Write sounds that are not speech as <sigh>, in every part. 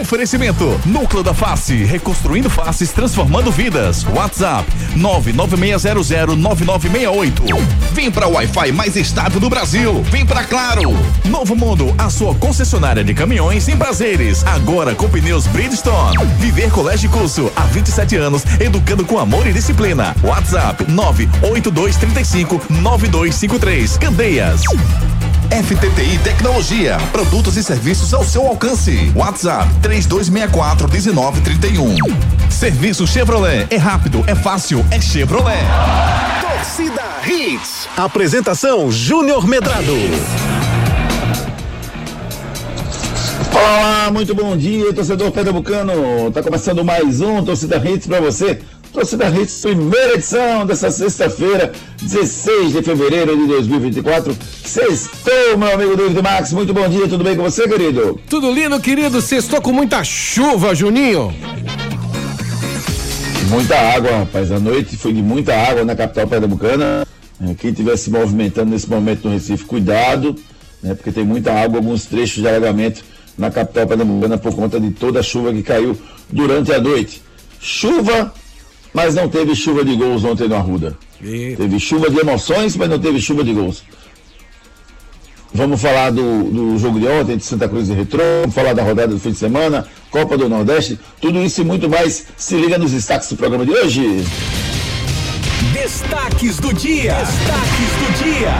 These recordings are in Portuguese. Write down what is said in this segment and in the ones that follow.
Oferecimento Núcleo da Face, reconstruindo faces, transformando vidas. WhatsApp 996009968. Vem para o Wi-Fi mais estável do Brasil. Vem para Claro. Novo Mundo, a sua concessionária de caminhões em prazeres. Agora com pneus Bridgestone. Viver Colégio e Curso há 27 anos, educando com amor e disciplina. WhatsApp 98235 9253. Candeias. FTTI Tecnologia, produtos e serviços ao seu alcance. WhatsApp 3264 1931. Serviço Chevrolet, é rápido, é fácil, é Chevrolet. Torcida Hits. Apresentação Júnior Medrado. Olá, muito bom dia, torcedor pernambucano. Tá começando mais um Torcida Hits para você Torcida Hits, primeira edição dessa sexta-feira, 16 de fevereiro de 2024. Sextou, meu amigo David Max. Muito bom dia, tudo bem com você, querido? Tudo lindo, querido. Sextou com muita chuva, Juninho. Muita água, rapaz. A noite foi de muita água na capital pernambucana. É, quem estiver se movimentando nesse momento no Recife, cuidado, né, porque tem muita água, alguns trechos de alagamento na capital pernambucana por conta de toda a chuva que caiu durante a noite. Chuva mas não teve chuva de gols ontem no Arruda. E... Teve chuva de emoções, mas não teve chuva de gols. Vamos falar do, do jogo de ontem de Santa Cruz e Retrô, vamos falar da rodada do fim de semana, Copa do Nordeste, tudo isso e muito mais. Se liga nos destaques do programa de hoje. Destaques do dia. Destaques do dia.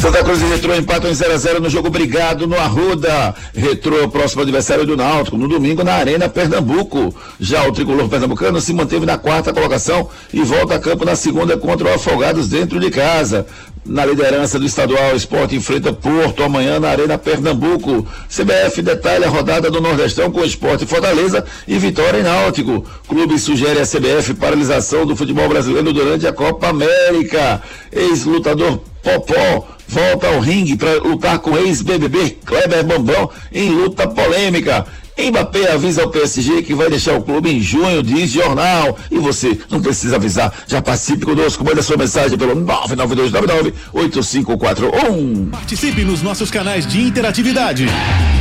Santa Cruz e Retrô empatam em 0x0 no jogo Brigado no Arruda. Retrô, próximo adversário do Náutico, no domingo na Arena Pernambuco. Já o tricolor pernambucano se manteve na quarta colocação e volta a campo na segunda contra o Afogados dentro de casa. Na liderança do estadual, Esporte enfrenta Porto amanhã na Arena Pernambuco. CBF detalha a rodada do Nordestão com Esporte Fortaleza e Vitória em Náutico. Clube sugere a CBF paralisação do futebol brasileiro durante a Copa América. Ex-lutador Popó volta ao ringue para lutar com ex-BBB Kleber Bambão em luta polêmica. Mbappé avisa ao PSG que vai deixar o clube em junho, diz jornal. E você não precisa avisar. Já participe conosco, manda sua mensagem pelo 992998541. Participe nos nossos canais de interatividade.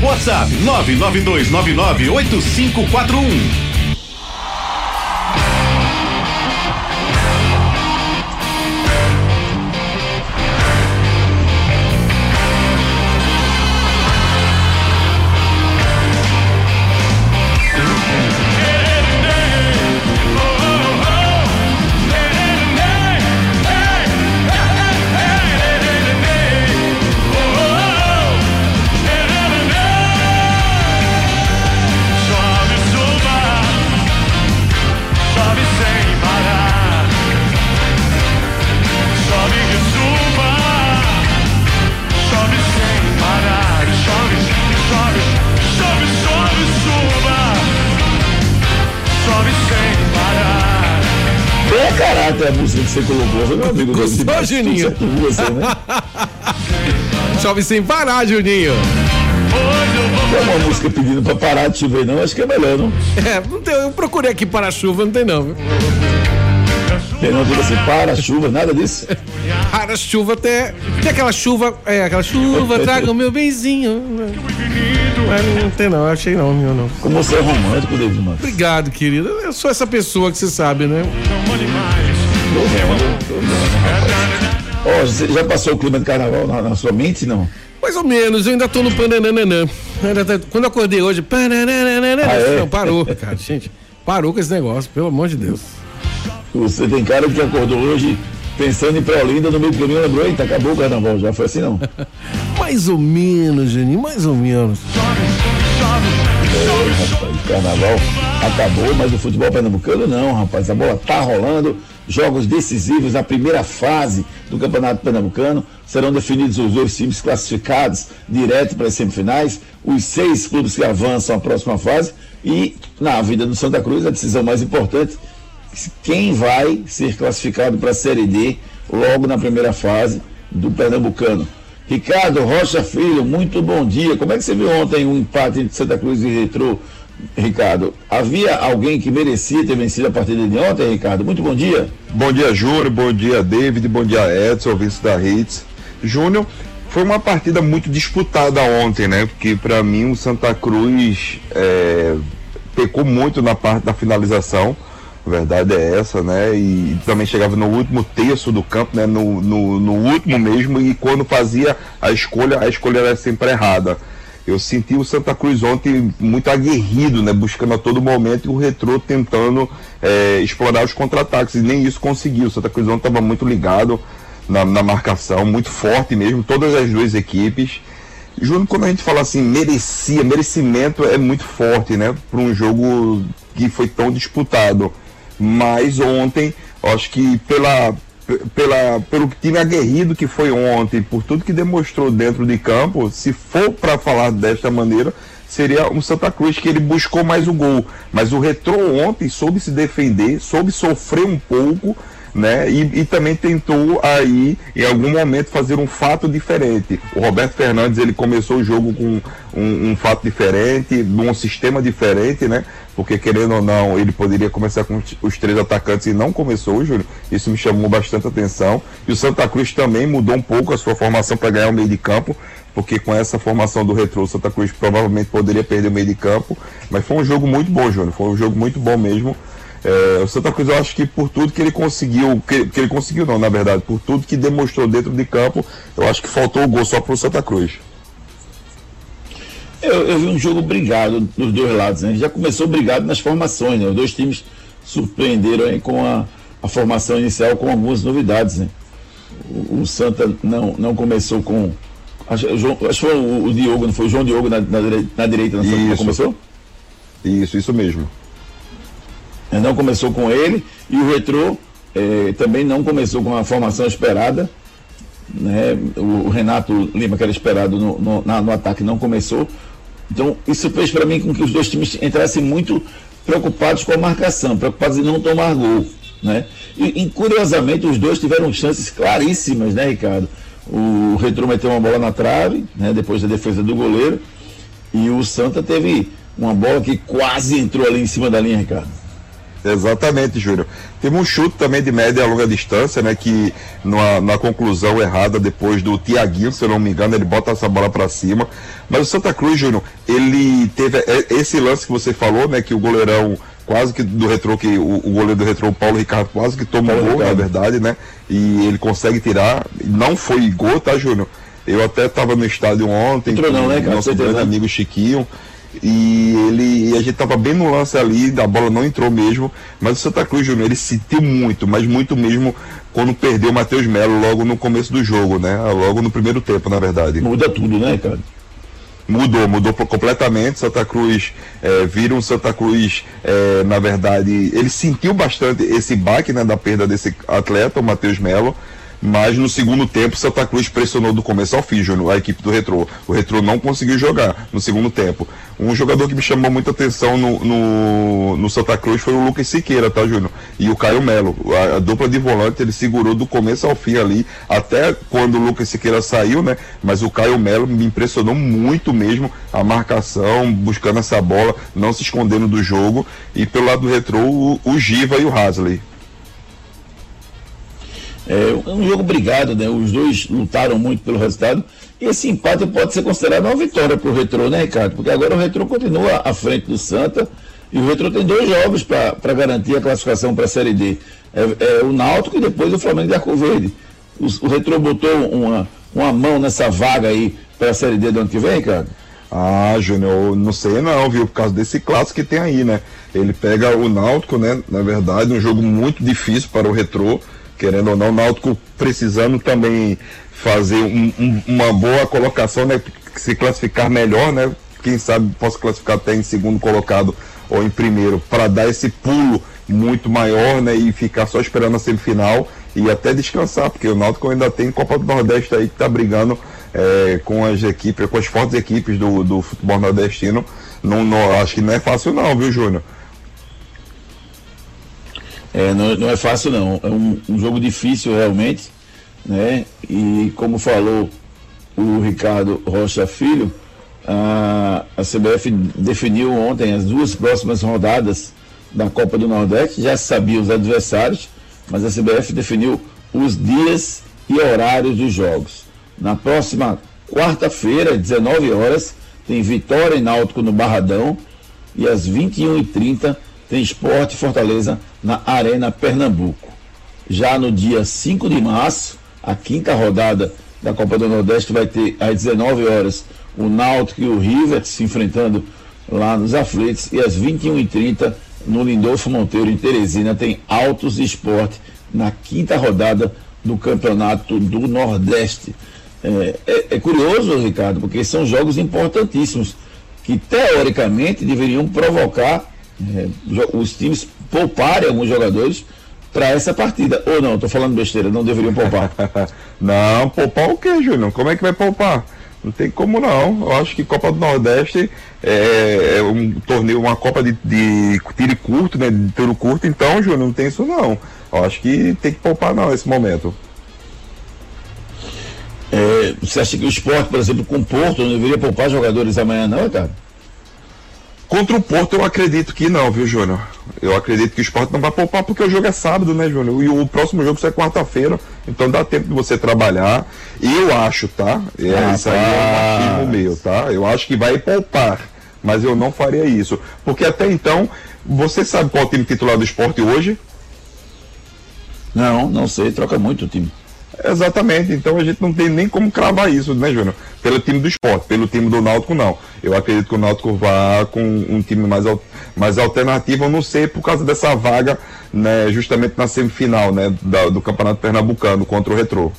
WhatsApp 992998541. A música que você colocou, meu amigo Gostou, Juninho? Você, né? <laughs> Chove sem parar, Juninho. Tem uma música pedindo pra parar de chover, não? Acho que é melhor, não? É, não tem, eu procurei aqui para a chuva, não tem não. Tem não, tudo assim, para a chuva, nada disso? <laughs> Para a chuva até. Tem aquela chuva, é, aquela chuva, <laughs> traga o meu benzinho. Mas não tem não, eu achei não, meu não. Como você é romântico, David Matos. Obrigado, querido. Eu sou essa pessoa que você sabe, né? Oh, já passou o clima de carnaval na, na, sua mente, não? Mais ou menos, eu ainda tô no panananã. Tá, quando eu acordei hoje, ah, é? não, parou, cara, gente. Parou com esse negócio, pelo amor de Deus. Você tem cara que acordou hoje pensando em Preolinda no meio do caminho, lembrou, eita, acabou o carnaval, já foi assim não? <laughs> mais ou menos, Geninho, mais ou menos. É, rapaz, o carnaval acabou, mas o futebol pernambucano não, rapaz, a bola tá rolando, jogos decisivos, a primeira fase do Campeonato Pernambucano, serão definidos os dois times classificados direto para as semifinais, os seis clubes que avançam à próxima fase e na vida do Santa Cruz a decisão mais importante quem vai ser classificado para a Série D logo na primeira fase do Pernambucano. Ricardo Rocha Filho, muito bom dia. Como é que você viu ontem o um empate entre Santa Cruz e Retrô, Ricardo? Havia alguém que merecia ter vencido a partida de ontem, Ricardo? Muito bom dia. Bom dia, Júnior. Bom dia, David. Bom dia, Edson, ouvinte da Hits. Júnior, foi uma partida muito disputada ontem, né? Porque para mim o Santa Cruz é, pecou muito na parte da finalização. A verdade é essa, né? E também chegava no último terço do campo, né? No, no, no último mesmo, e quando fazia a escolha, a escolha era sempre errada. Eu senti o Santa Cruz ontem muito aguerrido, né? Buscando a todo momento e o Retrô tentando é, explorar os contra-ataques. E nem isso conseguiu. O Santa Cruz ontem estava muito ligado na, na, marcação, muito forte mesmo, todas as duas equipes. Júnior, quando a gente fala assim, merecia, merecimento é muito forte, né? Para um jogo que foi tão disputado. Mas ontem, acho que pela, pela, pelo time aguerrido que foi ontem, por tudo que demonstrou dentro de campo, se for para falar desta maneira, seria o Santa Cruz que ele buscou mais o gol. Mas o Retrô ontem soube se defender, soube sofrer um pouco, né? E, e, também tentou aí, em algum momento, fazer um fato diferente. O Roberto Fernandes ele começou o jogo com um, um fato diferente, num sistema diferente, né? Porque querendo ou não, ele poderia começar com os três atacantes e não começou, Júlio. Isso me chamou bastante atenção. E o Santa Cruz também mudou um pouco a sua formação para ganhar o meio de campo, porque com essa formação do retrô, o Santa Cruz provavelmente poderia perder o meio de campo. Mas foi um jogo muito bom, Júnior. Foi um jogo muito bom mesmo. É, o Santa Cruz, eu acho que por tudo que ele conseguiu, que, que, ele conseguiu não, na verdade, por tudo que demonstrou dentro de campo, eu acho que faltou o gol só para o Santa Cruz. Eu, eu, vi um jogo brigado dos dois lados, né? Já começou brigado nas formações, né? Os dois times surpreenderam hein, com a, a formação inicial com algumas novidades, né? O, o Santa não, não começou com. Acho, acho que foi o, o, Diogo, não foi o João Diogo na, na, na direita, não começou? Isso, isso mesmo. Não começou com ele e o Retrô eh, também não começou com a formação esperada. Né? O, Renato Lima, que era esperado no, no, na, no ataque, não começou. Então, isso fez para mim com que os dois times entrassem muito preocupados com a marcação, preocupados em não tomar gol. Né? E, e curiosamente, os dois tiveram chances claríssimas, né, Ricardo? O Retro meteu uma bola na trave, né, depois da defesa do goleiro, e o Santa teve uma bola que quase entrou ali em cima da linha, Ricardo. Exatamente, Júlio. Teve um chute também de média e longa distância, né? Que numa, na conclusão errada, depois do Tiaguinho, se eu não me engano, ele bota essa bola para cima. Mas o Santa Cruz, Júnior, ele teve esse lance que você falou, né? Que o goleirão quase que do retrô, que o, o goleiro do retrô, Paulo Ricardo, quase que toma o gol, na verdade, né? E ele consegue tirar. Não foi gol, tá, Júnior? Eu até estava no estádio ontem, Entrou com não, né, nosso grande amigo Chiquinho. E ele e a gente tava bem no lance ali, a bola não entrou mesmo, mas o Santa Cruz Júnior ele sentiu muito, mas muito mesmo quando perdeu o Matheus Melo logo no começo do jogo, né? Logo no primeiro tempo, na verdade. Muda tudo, né, cara? Mudou, mudou completamente. Santa Cruz é, vira um Santa Cruz, é, na verdade, ele sentiu bastante esse baque né, da perda desse atleta, o Matheus Melo mas no segundo tempo Santa Cruz pressionou do começo ao fim, Júnior, a equipe do Retrô. O Retrô não conseguiu jogar no segundo tempo. Um jogador que me chamou muita atenção no, no, no Santa Cruz foi o Lucas Siqueira, tá, Júnior? E o Caio Melo. A, a, dupla de volante ele segurou do começo ao fim ali, até quando o Lucas Siqueira saiu, né? Mas o Caio Melo me impressionou muito mesmo a marcação, buscando essa bola, não se escondendo do jogo. E pelo lado do Retrô, o, o Giva e o Hasley. É um jogo brigado, né? Os dois lutaram muito pelo resultado. E esse empate pode ser considerado uma vitória para o Retro, né, Ricardo? Porque agora o Retro continua à frente do Santa e o Retro tem dois jogos para garantir a classificação para a Série D. É, é, o Náutico e depois o Flamengo de Arco Verde. O, o Retro botou uma, uma mão nessa vaga aí para a Série D do ano que vem, Ricardo? Ah, Júnior, não sei não, viu? Por causa desse clássico que tem aí, né? Ele pega o Náutico, né? Na verdade, um jogo muito difícil para o Retrô querendo ou não, o Náutico precisando também fazer um, um, uma boa colocação, né? Se classificar melhor, né? Quem sabe possa classificar até em segundo colocado ou em primeiro, para dar esse pulo muito maior, né? E ficar só esperando a semifinal e até descansar, porque o Náutico ainda tem Copa do Nordeste aí que está brigando é, com as equipes, com as fortes equipes do, do futebol nordestino. Não, não, acho que não é fácil não, viu, Júnior? É, não, não, é fácil não, é um, um, jogo difícil realmente, né? E como falou o Ricardo Rocha Filho, a, a CBF definiu ontem as duas próximas rodadas da Copa do Nordeste, já sabia os adversários, mas a CBF definiu os dias e horários dos jogos. Na próxima quarta-feira, 19 horas, tem Vitória e Náutico no Barradão. E às 21h30 tem Esporte Fortaleza na Arena Pernambuco. Já no dia 5 de março, a quinta rodada da Copa do Nordeste vai ter às 19 horas o Náutico e o River se enfrentando lá nos aflitos e às 21h30 no Lindolfo Monteiro em Teresina tem Altos Esporte na quinta rodada do Campeonato do Nordeste. É, é, é, curioso, Ricardo, porque são jogos importantíssimos que teoricamente deveriam provocar é, os times pouparem alguns jogadores para essa partida. Ou não, estou falando besteira, não deveriam poupar. <laughs> não, poupar o que, Júnior? Como é que vai poupar? Não tem como não. Eu acho que Copa do Nordeste é, é um torneio, uma Copa de, de tiro curto, né? De tiro curto, então, Júnior, não tem isso não. Eu acho que tem que poupar não nesse momento. É, você acha que o esporte, por exemplo, com o Porto, não deveria poupar jogadores amanhã, não, Ricardo? Contra o Porto eu acredito que não, viu, Júnior? Eu acredito que o esporte não vai poupar porque o jogo é sábado, né, Júnior? E o próximo jogo é quarta-feira, então dá tempo de você trabalhar. E eu acho, tá? É, ah, isso aí é um meu, tá? Eu acho que vai poupar, mas eu não faria isso. Porque até então, você sabe qual é o time titular do esporte hoje? Não, não sei, troca muito o time. Exatamente, então a gente não tem nem como cravar isso, né, Júnior? Pelo time do esporte, pelo time do Náutico, não. Eu acredito que o Náutico vá com um time mais, mais alternativo, eu não sei, por causa dessa vaga, né, justamente na semifinal, né, da, do Campeonato Pernambucano contra o Retrô.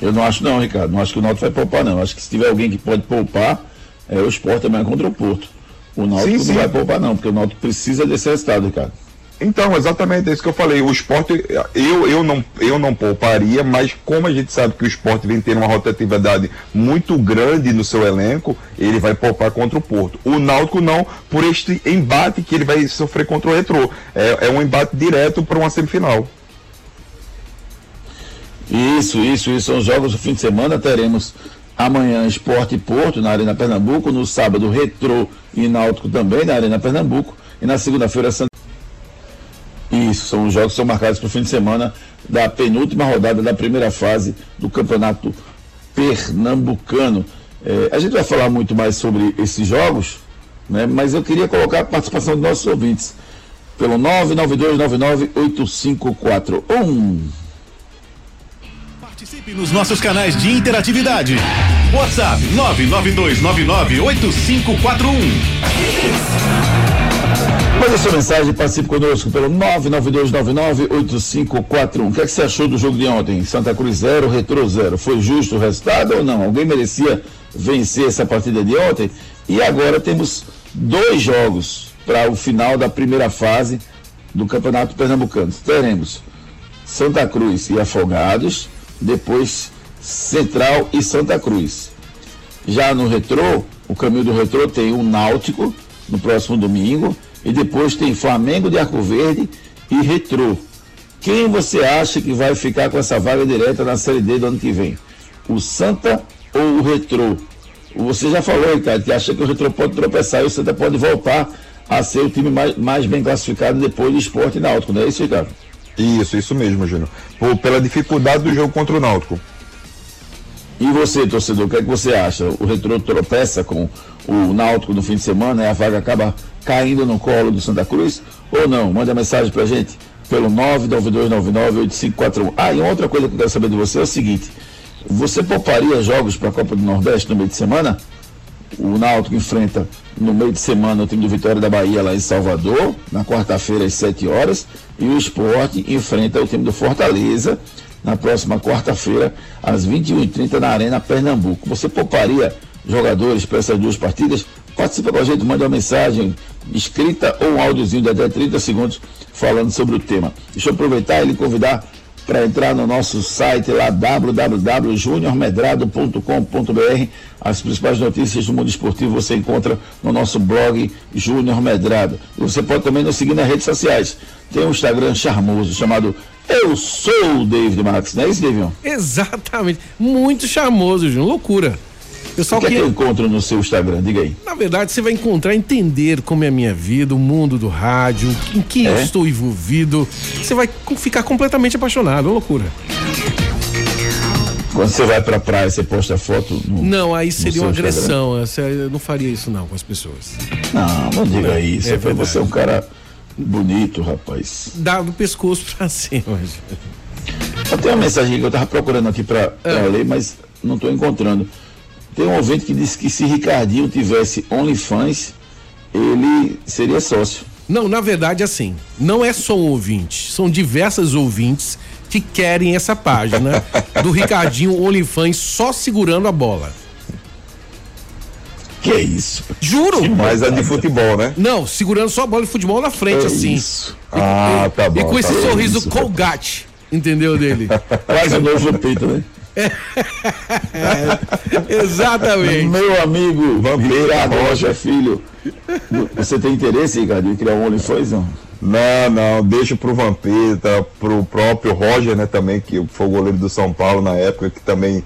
Eu não acho não, Ricardo, não acho que o Náutico vai poupar, não. Acho que se tiver alguém que pode poupar, é o esporte também contra o Porto. O Náutico sim, não sim. vai poupar, não, porque o Náutico precisa desse resultado, Ricardo. Então, exatamente é isso que eu falei. O esporte, eu, eu, não, eu não pouparia, mas como a gente sabe que o esporte vem ter uma rotatividade muito grande no seu elenco, ele vai poupar contra o Porto. O Náutico não, por este embate que ele vai sofrer contra o Retrô. É, é um embate direto para uma semifinal. Isso, isso, isso. São jogos do fim de semana. Teremos amanhã Esporte e Porto na Arena Pernambuco. No sábado, Retrô e Náutico também na Arena Pernambuco. E na segunda-feira, isso, são os jogos que são marcados para o fim de semana da penúltima rodada da primeira fase do campeonato pernambucano. É, a gente vai falar muito mais sobre esses jogos, né, mas eu queria colocar a participação dos nossos ouvintes pelo 992998541. Participe nos nossos canais de interatividade. WhatsApp 992998541. Manda sua mensagem, participe conosco pelo 992998541. O que, é que você achou do jogo de ontem? Santa Cruz 0, Retro 0. Foi justo o resultado ou não? Alguém merecia vencer essa partida de ontem? E agora temos dois jogos para o final da primeira fase do Campeonato Pernambucano. Teremos Santa Cruz e Afogados, depois Central e Santa Cruz. Já no Retrô, o caminho do Retrô tem o Náutico no próximo domingo e depois tem Flamengo de Arco Verde e Retrô. Quem você acha que vai ficar com essa vaga direta na Série D do ano que vem? O Santa ou o Retrô? Você já falou, Ricardo, que acha que o Retrô pode tropeçar e o Santa pode voltar a ser o time mais, mais bem classificado depois do esporte náutico, não é isso, Ricardo? Isso, isso mesmo, Júnior. Pela dificuldade do jogo contra o Náutico. E você, torcedor, o que é que você acha? O Retrô tropeça com o Náutico no fim de semana e a vaga acaba caindo no colo do Santa Cruz? Ou não? Manda mensagem pra gente pelo 992998541. Ah, e outra coisa que eu quero saber de você é o seguinte: você pouparia jogos para a Copa do Nordeste no meio de semana? O Náutico enfrenta no meio de semana o time do Vitória da Bahia lá em Salvador, na quarta-feira às 7 horas, e o Esporte enfrenta o time do Fortaleza na próxima quarta-feira às 21h30 na Arena Pernambuco. Você pouparia jogadores para essas duas partidas? Participa com a gente, manda uma mensagem escrita ou um áudiozinho de até 30 segundos falando sobre o tema. Deixa eu aproveitar e lhe convidar para entrar no nosso site lá www.juniormedrado.com.br. As principais notícias do mundo esportivo você encontra no nosso blog Júnior Medrado. E você pode também nos seguir nas redes sociais. Tem um Instagram charmoso chamado Eu Sou o David Max, não é isso, David? Exatamente. Muito charmoso, Júnior. Loucura. Pessoal o que, que... É que eu encontro no seu Instagram? Diga aí. Na verdade, você vai encontrar, entender como é a minha vida, o mundo do rádio, em que é? eu estou envolvido. Você vai ficar completamente apaixonado, é uma loucura. Quando você vai pra praia, você posta foto? No, não, aí seria uma agressão. Eu não faria isso não com as pessoas. Não, não diga é, isso. É você é um cara bonito, rapaz. Dá do pescoço pra cima. Eu tenho uma mensagem que eu tava procurando aqui pra, pra é. ler, mas não tô encontrando. Tem um ouvinte que disse que se Ricardinho tivesse OnlyFans, ele seria sócio. Não, na verdade, assim, não é só um ouvinte, são diversas ouvintes que querem essa página <laughs> do Ricardinho OnlyFans só segurando a bola. Que isso? Juro! Mas é de futebol, né? Não, segurando só a bola de futebol na frente, é assim. Isso. Ah, tá bom. E com tá esse sorriso isso, colgate, entendeu dele? <laughs> Quase o novo peito, né? É, exatamente. Meu amigo Ricardo Rocha Filho, você tem interesse, Ricardo, em criar um OnlyFans, não? Não, não, deixa pro Vampeta, pro próprio Roger, né, também, que foi o goleiro do São Paulo na época, que também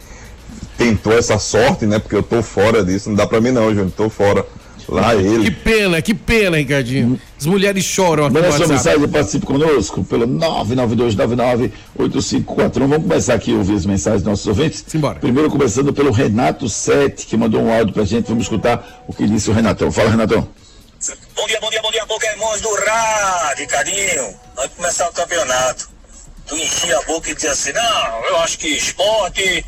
tentou essa sorte, né, porque eu tô fora disso, não dá pra mim não, Júnior, tô fora. Lá ele. Que pena, que pena, Ricardinho. As mulheres choram aqui Manda sua mensagem, participe conosco pelo 992998541. Vamos começar aqui a ouvir as mensagens dos nossos ouvintes. Simbora. Primeiro começando pelo Renato Sete, que mandou um áudio pra gente. Vamos escutar o que disse o Renatão. Fala, Renatão. Bom dia, bom dia, bom dia, Pokémons do rádio, Ricardinho. Vai começar o campeonato. Tu enchia a boca e dizia assim, não, eu acho que esporte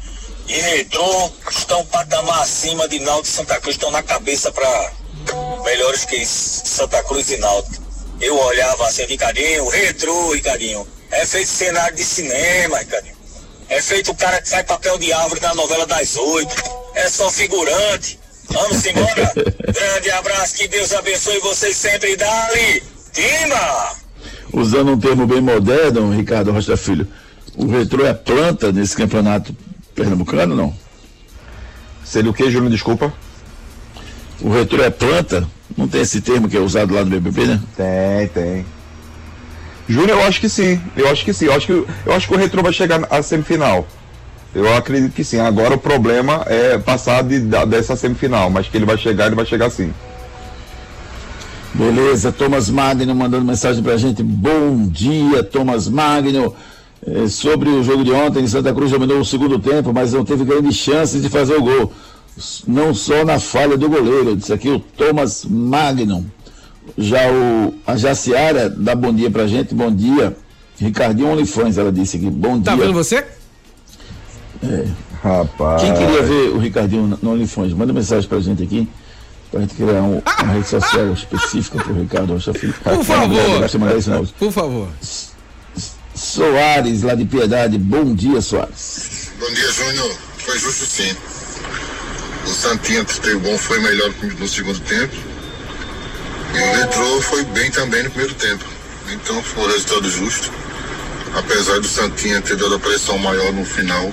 e retrô estão um patamar acima de Náutico e Santa Cruz, estão na cabeça para melhores que Santa Cruz e Náutico. Eu olhava assim, Ricardinho, retrô, Ricardinho. É feito cenário de cinema, Ricardinho. É feito o cara que faz papel de árvore na novela das oito. É só figurante. Vamos embora. <laughs> Grande abraço, que Deus abençoe vocês sempre. Dali, Tima! Usando um termo bem moderno, Ricardo Rocha Filho, o retrô é planta nesse campeonato pernambucano, não? Seria o que, Júnior? Desculpa. O retrô é planta? Não tem esse termo que é usado lá no BBB, né? Tem, tem. Júnior, eu acho que sim. Eu acho que sim. Eu acho que, eu acho que o retrô vai chegar à semifinal. Eu acredito que sim. Agora o problema é passar de, dessa semifinal, mas que ele vai chegar, ele vai chegar sim. Beleza, Thomas Magno mandando mensagem pra gente. Bom dia, Thomas Magno. É, sobre o jogo de ontem, Santa Cruz dominou o segundo tempo, mas não teve grandes chances de fazer o gol. Não só na falha do goleiro. Disse aqui o Thomas Magnum. Já o, a Jaciara dá bom dia pra gente. Bom dia. Ricardinho Olifões, ela disse aqui. Bom tá dia. Tá vendo você? É. Rapaz. Quem queria ver o Ricardinho no Olifões, manda mensagem pra gente aqui. Pra gente criar um, uma rede social específica pro Ricardo Rocha Filho. Por favor. Por favor. Soares, lá de Piedade. Bom dia, Soares. Bom dia, Júnior. Foi justo sim. O Santinha que bom foi melhor no segundo tempo. E o Letrô foi bem também no primeiro tempo. Então foi um resultado justo. Apesar do Santinha ter dado a pressão maior no final.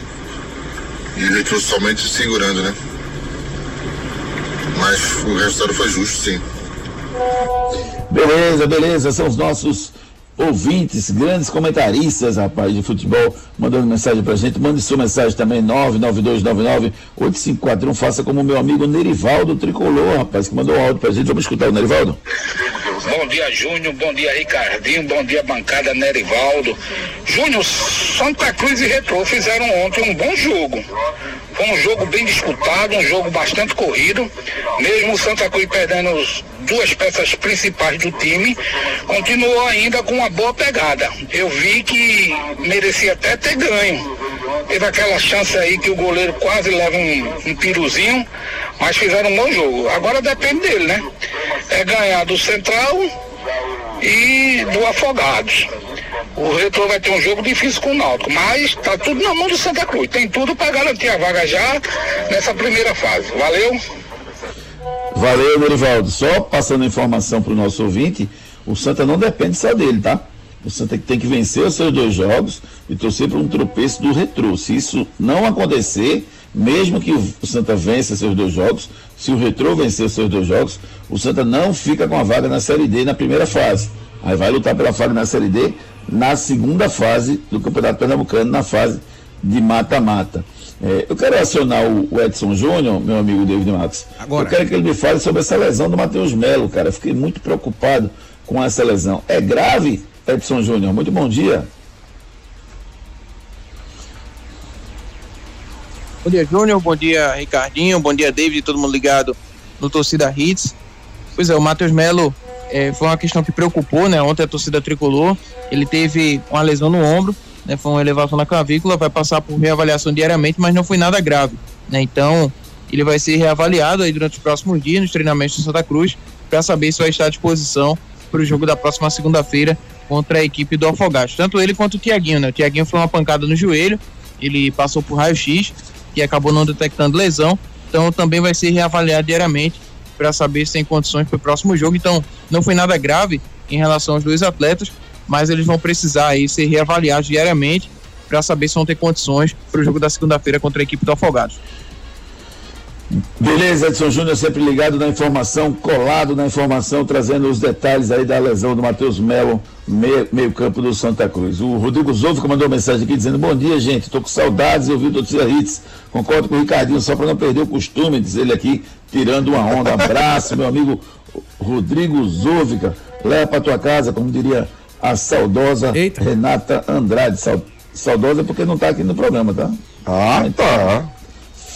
E o Letrô somente segurando, né? Mas o resultado foi justo, sim. Beleza, beleza. São os nossos ouvintes, grandes comentaristas, rapaz, de futebol, mandando mensagem pra gente. Mande sua mensagem também, 99299-8541. Faça como meu amigo Nerivaldo Tricolor, rapaz, que mandou um áudio pra gente. Vamos escutar o Nerivaldo. Bom dia, Júnior. Bom dia, Ricardinho. Bom dia, bancada Nerivaldo. Júnior, Santa Cruz e Retro fizeram ontem um bom jogo. Foi um jogo bem disputado, um jogo bastante corrido. Mesmo o Santa Cruz perdendo duas peças principais do time, continuou ainda com uma boa pegada. Eu vi que merecia até ter ganho. Teve aquela chance aí que o goleiro quase leva um, um piruzinho, mas fizeram um bom jogo. Agora depende dele, né? É ganhar do Central e do Afogados. O Retro vai ter um jogo difícil com o Náutico, mas tá tudo na mão do Santa Cruz. Tem tudo para garantir a vaga já nessa primeira fase. Valeu? Valeu, Norivaldo. Só passando informação para o nosso ouvinte, o Santa não depende só dele, tá? O Santa tem que vencer os seus dois jogos e torcer para um tropeço do Retro. Se isso não acontecer, mesmo que o Santa vença seus dois jogos, se o Retro vencer seus dois jogos, o Santa não fica com a vaga na Série D na primeira fase. Aí vai lutar pela vaga na Série D na segunda fase do Campeonato Pernambucano, na fase de mata-mata. É, eu quero acionar o, o Edson Júnior, meu amigo David Matos. Agora. Eu quero que ele me fale sobre essa lesão do Matheus Melo, cara. Eu fiquei muito preocupado com essa lesão. É grave, Edson Júnior? Muito bom dia. Bom dia, Júnior. Bom dia, Ricardinho. Bom dia, David. Todo mundo ligado no Torcida Hits. Pois é, o Matheus Melo é, foi uma questão que preocupou, né? Ontem a torcida tricolor. Ele teve uma lesão no ombro, né? Foi uma elevação na clavícula. Vai passar por reavaliação diariamente, mas não foi nada grave, né? Então, ele vai ser reavaliado aí durante os próximos dias nos treinamentos de Santa Cruz para saber se vai estar à disposição para o jogo da próxima segunda-feira contra a equipe do Afogados. Tanto ele quanto o Tiaguinho, né? O Tiaguinho foi uma pancada no joelho, ele passou por raio-x que acabou não detectando lesão, então também vai ser reavaliado diariamente para saber se tem condições para o próximo jogo. Então, não foi nada grave em relação aos dois atletas, mas eles vão precisar aí ser reavaliados diariamente para saber se vão ter condições para o jogo da segunda-feira contra a equipe do Afogados. Beleza, Edson Júnior sempre ligado na informação, colado na informação, trazendo os detalhes aí da lesão do Matheus Melo, meio, meio, do Santa Cruz. O Rodrigo Zoufico mandou mensagem aqui dizendo, bom dia, gente, tô com saudades de ouvir o Torcida Hits. Concordo com o Ricardinho, só para não perder o costume, diz ele aqui, tirando uma onda. Abraço, meu amigo Rodrigo Zoufica. Leva para tua casa, como diria a saudosa Eita. Renata Andrade. Saudosa porque não está aqui no programa, tá? Ah, tá.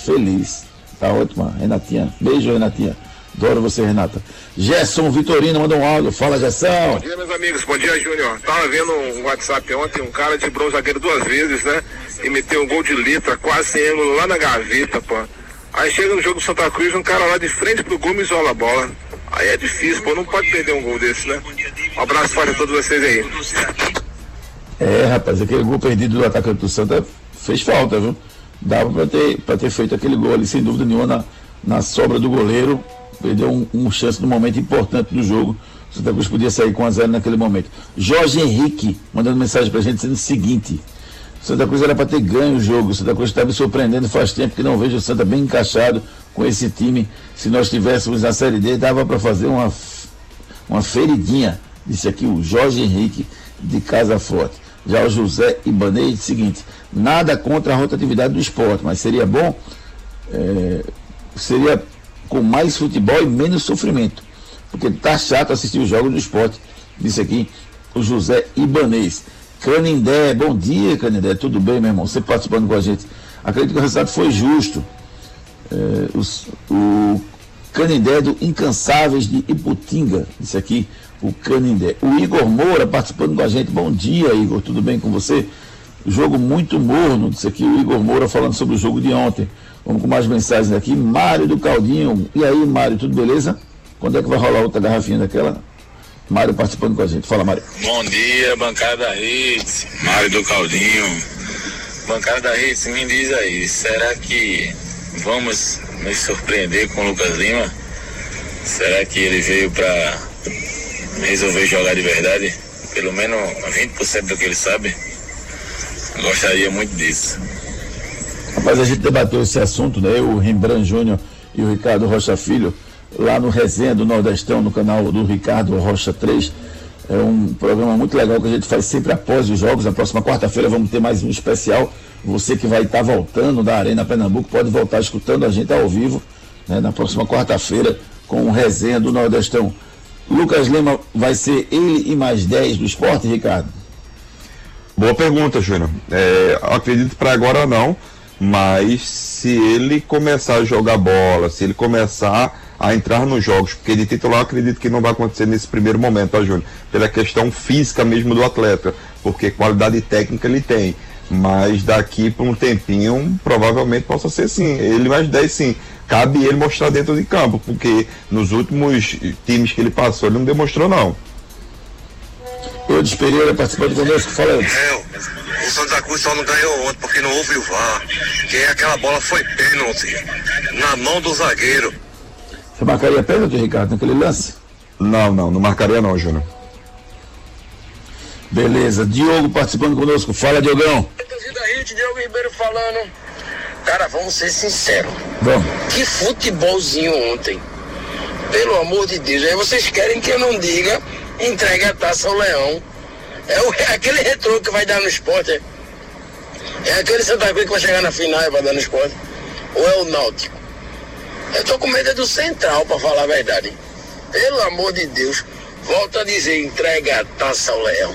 Feliz. Tá ótima, Renatinha. Beijo, Renatinha. Adoro você, Renata. Gerson Vitorino mandou um áudio. Fala, Gerson. Bom dia, meus amigos. Bom dia, Júnior. Tava vendo um WhatsApp ontem, um cara de o zagueiro duas vezes, né? E meteu um gol de letra, quase sem ângulo, lá na gaveta, pô. Aí chega no jogo Santa Cruz, um cara lá de frente pro gol me isola a bola. Aí é difícil, pô. Não pode perder um gol desse, né? Um abraço forte a todos vocês aí. É, rapaz, aquele gol perdido do atacante do Santa fez falta, viu? dava para ter, ter feito aquele gol ali, sem dúvida nenhuma, na, na sobra do goleiro. Perdeu um, um chance no momento importante do jogo. Santa Cruz podia sair com a zero naquele momento. Jorge Henrique mandando mensagem para a gente dizendo o seguinte: Santa Cruz era para ter ganho o jogo. Santa Cruz está me surpreendendo. Faz tempo que não vejo o Santa bem encaixado com esse time. Se nós tivéssemos na Série D, dava para fazer uma, uma feridinha. Disse aqui o Jorge Henrique de Casa Forte. Já o José Ibanez, seguinte, nada contra a rotatividade do esporte, mas seria bom, é, seria com mais futebol e menos sofrimento, porque tá chato assistir os jogos do esporte, disse aqui o José Ibanez. Canindé, bom dia Canindé, tudo bem meu irmão, você participando com a gente. Acredito que o resultado foi justo. É, o Canindé do Incansáveis de Iputinga, disse aqui o Canindé. O Igor Moura participando com a gente. Bom dia, Igor, tudo bem com você? Jogo muito morno, disse aqui o Igor Moura falando sobre o jogo de ontem. Vamos com mais mensagens aqui. Mário do Caldinho. E aí, Mário, tudo beleza? Quando é que vai rolar outra garrafinha daquela? Mário participando com a gente. Fala, Mário. Bom dia, bancada Hits. Mário do Caldinho. Bancada da Hits, me diz aí, será que vamos nos surpreender com o Lucas Lima? Será que ele veio para resolver jogar de verdade, pelo menos 20% do que ele sabe, gostaria muito disso. Rapaz, a gente debateu esse assunto, né? O Rembrandt Júnior e o Ricardo Rocha Filho, lá no Resenha do Nordestão, no canal do Ricardo Rocha 3. É um programa muito legal que a gente faz sempre após os jogos. Na próxima quarta-feira vamos ter mais um especial. Você que vai estar voltando da Arena Pernambuco pode voltar escutando a gente ao vivo né? na próxima quarta-feira com o Resenha do Nordestão. Lucas Lima vai ser ele e mais 10 do esporte, Ricardo? Boa pergunta, Júnior. É, acredito para agora não, mas se ele começar a jogar bola, se ele começar a entrar nos jogos, porque de titular acredito que não vai acontecer nesse primeiro momento, tá, Júnior? Pela questão física mesmo do atleta, porque qualidade técnica ele tem. Mas daqui por um tempinho, provavelmente possa ser sim. Ele mais 10 sim cabe ele mostrar dentro de campo, porque nos últimos times que ele passou, ele não demonstrou não. Eudes Pereira participando conosco, fala É, o Santa Cruz só não ganhou ontem porque não houve o VAR. Que aquela bola foi pênalti na mão do zagueiro. Você marcaria pênalti, Ricardo, naquele lance? Não, não, não marcaria não, Júnior. Beleza, Diogo participando conosco, fala Diogão. Diogo Ribeiro falando. Cara, vamos ser sinceros. Vamos. Que futebolzinho ontem. Pelo amor de Deus. Aí vocês querem que eu não diga entregue a taça ao Leão. É, o, é aquele retrô que vai dar no esporte. É, é aquele Santa Cruz que vai chegar na final e vai dar no esporte. Ou é o Náutico? Eu tô com medo é do Central, para falar a verdade. Pelo amor de Deus. Volto a dizer, entrega a taça ao Leão.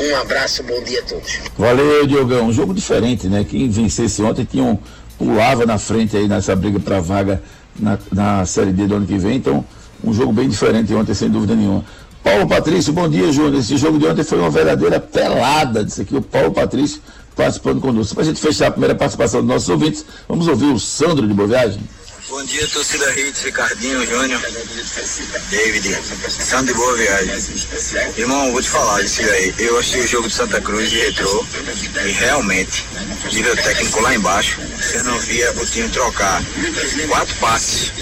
Um abraço, bom dia a todos. Valeu, Diogão. Um jogo diferente, né? Quem vencesse ontem tinha um pulava na frente aí nessa briga para vaga na, na Série D do ano que vem. Então, um jogo bem diferente ontem, sem dúvida nenhuma. Paulo Patrício, bom dia, Júnior. Esse jogo de ontem foi uma verdadeira pelada. Disse aqui o Paulo Patrício participando conosco. Para a gente fechar a primeira participação dos nossos ouvintes, vamos ouvir o Sandro de Boa Viagem. Bom dia, torcida Hits, Ricardinho, Júnior, David, Sandro de Boa Viagem. Irmão, vou te falar isso aí. Eu achei o jogo de Santa Cruz de retrô e realmente, nível técnico lá embaixo, você não via o time trocar quatro passes.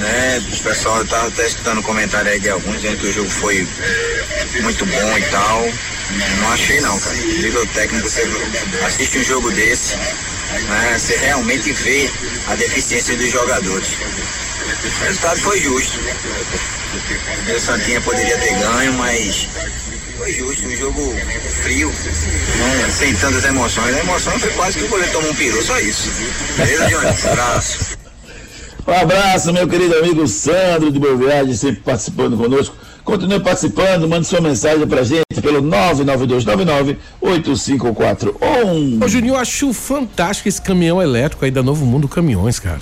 Né? O pessoal estava até escutando comentário aí de alguns dizendo que o jogo foi muito bom e tal. Não achei não, cara. Nível técnico, você assiste um jogo desse, né? Você realmente vê a deficiência dos jogadores. O resultado foi justo. O Santinha poderia ter ganho, mas foi justo, um jogo frio, né? sem tantas emoções. A emoção foi quase que o goleiro tomou um peru, só isso. Beleza, Jones? Abraço. Um abraço, meu querido amigo Sandro de Boa Viagem, sempre participando conosco. Continue participando, mande sua mensagem pra gente pelo 992998541. Ô, Juninho, eu acho fantástico esse caminhão elétrico aí da Novo Mundo Caminhões, cara.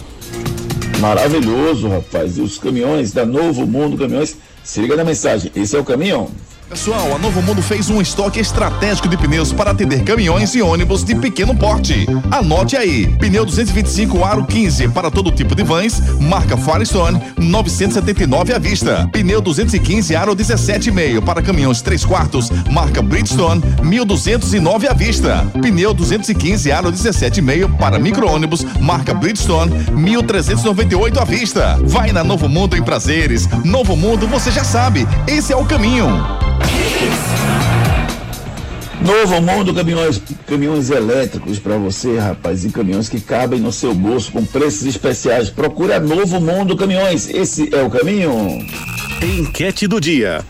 Maravilhoso, rapaz. E os caminhões da Novo Mundo Caminhões, se liga na mensagem. Esse é o caminhão. Pessoal, a Novo Mundo fez um estoque estratégico de pneus para atender caminhões e ônibus de pequeno porte. Anote aí: pneu 225 aro 15 para todo tipo de vans, marca Firestone, 979 à vista. Pneu 215 aro 17,5 para caminhões 3 quartos, marca Bridgestone, 1209 à vista. Pneu 215 aro 17,5 para micro-ônibus, marca Bridgestone, 1398 à vista. Vai na Novo Mundo em prazeres. Novo Mundo, você já sabe, esse é o caminho. Novo Mundo Caminhões, caminhões elétricos para você, rapaz, e caminhões que cabem no seu bolso com preços especiais. Procura Novo Mundo Caminhões, esse é o caminho. Enquete do dia.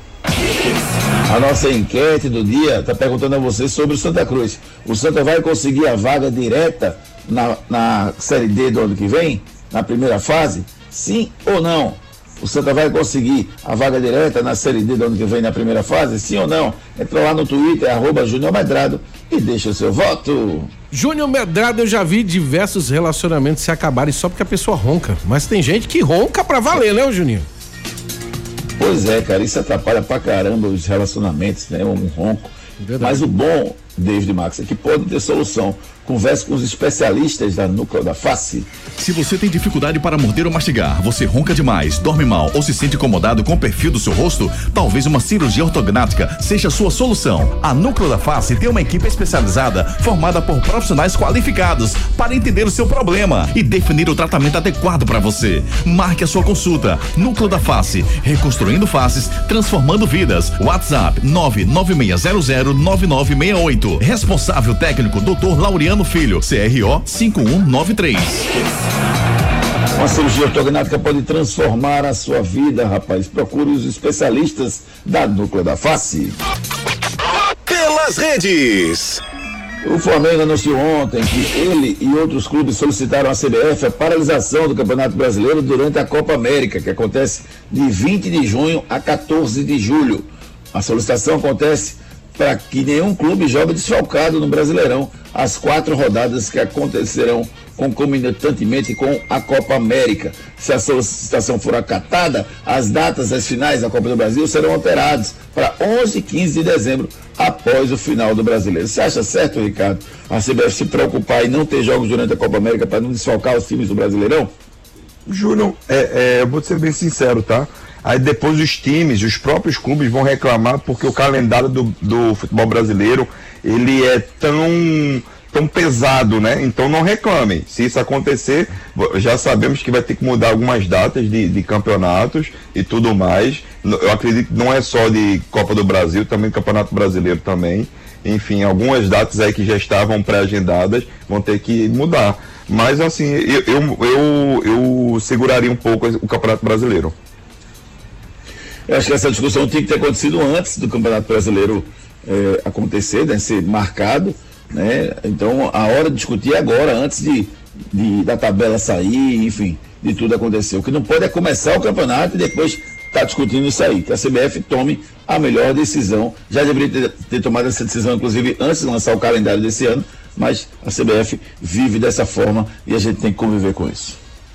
A nossa enquete do dia está perguntando a você sobre o Santa Cruz. O Santa vai conseguir a vaga direta na, na Série D do ano que vem? Na primeira fase? Sim ou não? O Santa vai conseguir a vaga direta na Série D do ano que vem na primeira fase? Sim ou não? Entra lá no Twitter, arroba Júnior Medrado e deixa o seu voto. Júnior Medrado, eu já vi diversos relacionamentos se acabarem só porque a pessoa ronca. Mas tem gente que ronca pra valer, né, Juninho? Pois é, cara, isso atrapalha pra caramba os relacionamentos, né? Um ronco. Verdade. Mas o bom, David Max, que pode ter solução. Converse com os especialistas da Núcleo da Face. Se você tem dificuldade para morder ou mastigar, você ronca demais, dorme mal ou se sente incomodado com o perfil do seu rosto, talvez uma cirurgia ortognática seja a sua solução. A Núcleo da Face tem uma equipe especializada formada por profissionais qualificados para entender o seu problema e definir o tratamento adequado para você. Marque a sua consulta. Núcleo da Face, reconstruindo faces, transformando vidas. WhatsApp 996009968. Responsável técnico Dr. Laureano Filho, CRO 5193. Uma cirurgia ortognática pode transformar a sua vida, rapaz. Procure os especialistas da Núcleo da Face. Pelas redes. O Flamengo anunciou ontem que ele e outros clubes solicitaram à CBF a paralisação do Campeonato Brasileiro durante a Copa América, que acontece de 20 de junho a 14 de julho. A solicitação acontece para que nenhum clube jogue desfalcado no Brasileirão as quatro rodadas que acontecerão concomitantemente com a Copa América. Se a solicitação for acatada, as datas das finais da Copa do Brasil serão alteradas para 11 e 15 de dezembro, após o final do Brasileiro. Você acha certo, Ricardo, a CBF se preocupar e não ter jogos durante a Copa América para não desfalcar os times do Brasileirão? Júnior, é, é, eu vou ser bem sincero, tá? Aí depois os times, os próprios clubes vão reclamar porque o calendário do, do futebol brasileiro ele é tão tão pesado, né? Então não reclamem. Se isso acontecer, já sabemos que vai ter que mudar algumas datas de, de campeonatos e tudo mais. Eu acredito que não é só de Copa do Brasil, também Campeonato Brasileiro também. Enfim, algumas datas aí que já estavam pré-agendadas vão ter que mudar. Mas assim, eu, eu, eu, eu seguraria um pouco o Campeonato Brasileiro. Eu acho que essa discussão tinha que ter acontecido antes do Campeonato Brasileiro é, acontecer, né, ser marcado. Né? Então a hora de discutir é agora, antes de, de, da tabela sair, enfim, de tudo acontecer. O que não pode é começar o campeonato e depois estar tá discutindo isso aí. Que a CBF tome a melhor decisão. Já deveria ter, ter, tomado essa decisão, inclusive, antes de lançar o calendário desse ano, mas a CBF vive dessa forma e a gente tem que conviver com isso.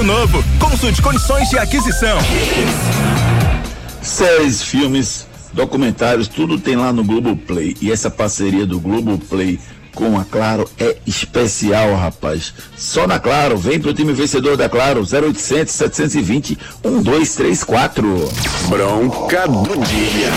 o novo. Consulte condições de aquisição. Séries, filmes, documentários, tudo tem lá no Globoplay. E essa parceria do Globoplay com a Claro é especial, rapaz. Só na Claro, vem pro time vencedor da Claro, 0800 720 1234. Bronca do dia.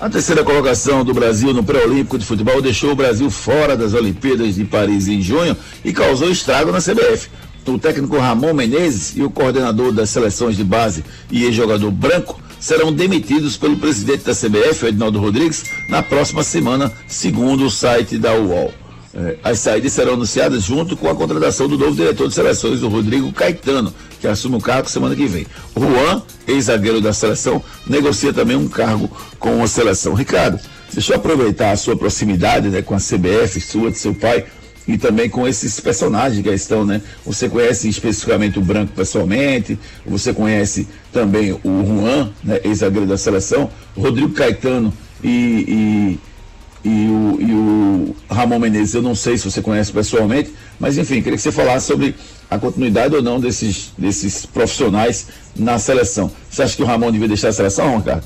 A terceira colocação do Brasil no pré-olímpico de futebol deixou o Brasil fora das Olimpíadas de Paris em junho e causou estrago na CBF. O técnico Ramon Menezes e o coordenador das seleções de base e ex-jogador branco serão demitidos pelo presidente da CBF, Edinaldo Rodrigues, na próxima semana, segundo o site da UOL. Eh, As saídas serão anunciadas junto com a contratação do novo diretor de seleções, o Rodrigo Caetano, que assume o cargo semana que vem. Juan, ex-zagueiro da seleção, negocia também um cargo com a seleção. Ricardo, deixa eu aproveitar a sua proximidade né, com a CBF, sua, de seu pai, e também com esses personagens que estão, né? Você conhece especificamente o Branco pessoalmente, você conhece também o Juan, né, ex-zagueiro da seleção, Rodrigo Caetano e, e, e, o, e o Ramon Menezes, eu não sei se você conhece pessoalmente, mas enfim, queria que você falasse sobre a continuidade ou não desses, desses profissionais na seleção. Você acha que o Ramon devia deixar a seleção, Ricardo?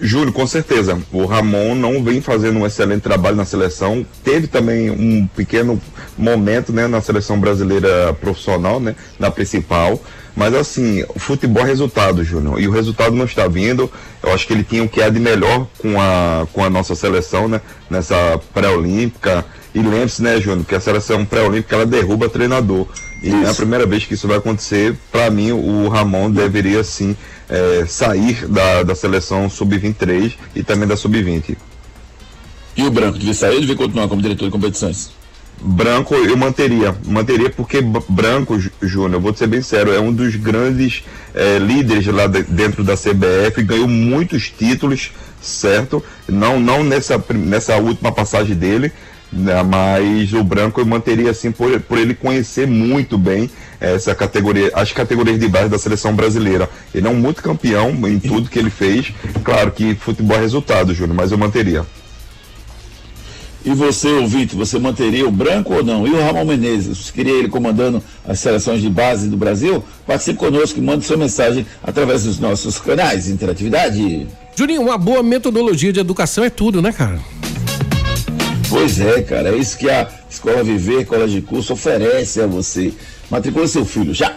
Júlio, com certeza. O Ramon não vem fazendo um excelente trabalho na seleção. Teve também um pequeno momento né, na seleção brasileira profissional, né, na principal. Mas assim, o futebol é resultado, Júnior. E o resultado não está vindo. Eu acho que ele tinha o que é de melhor com a, com a nossa seleção, né? Nessa pré-olímpica. E lembre-se, né, Júnior, que a seleção pré-olímpica ela derruba treinador. E não é a primeira vez que isso vai acontecer. Para mim, o Ramon deveria sim é, sair da, da seleção sub-23 e também da sub-20. E o Branco devia sair ou devia continuar como diretor de competições? Branco eu manteria, manteria porque Branco, Jú- Júnior, vou ser bem sério, é um dos grandes eh, líderes lá de- dentro da CBF, ganhou muitos títulos, certo? Não, não nessa, nessa última passagem dele, mas o Branco eu manteria assim por, por ele conhecer muito bem essa categoria, as categorias de base da seleção brasileira. Ele é um muito campeão em tudo que ele fez. Claro que futebol é resultado, Júnior, mas eu manteria. E você, ouvinte, você manteria o Branco ou não? E o Ramon Menezes? Você queria ele comandando as seleções de base do Brasil? Participe conosco e mande sua mensagem através dos nossos canais de interatividade. Juninho, uma boa metodologia de educação é tudo, né, cara? Pois é, cara, é isso que a Escola Viver, Colégio de Curso oferece a você. Matricule seu filho já.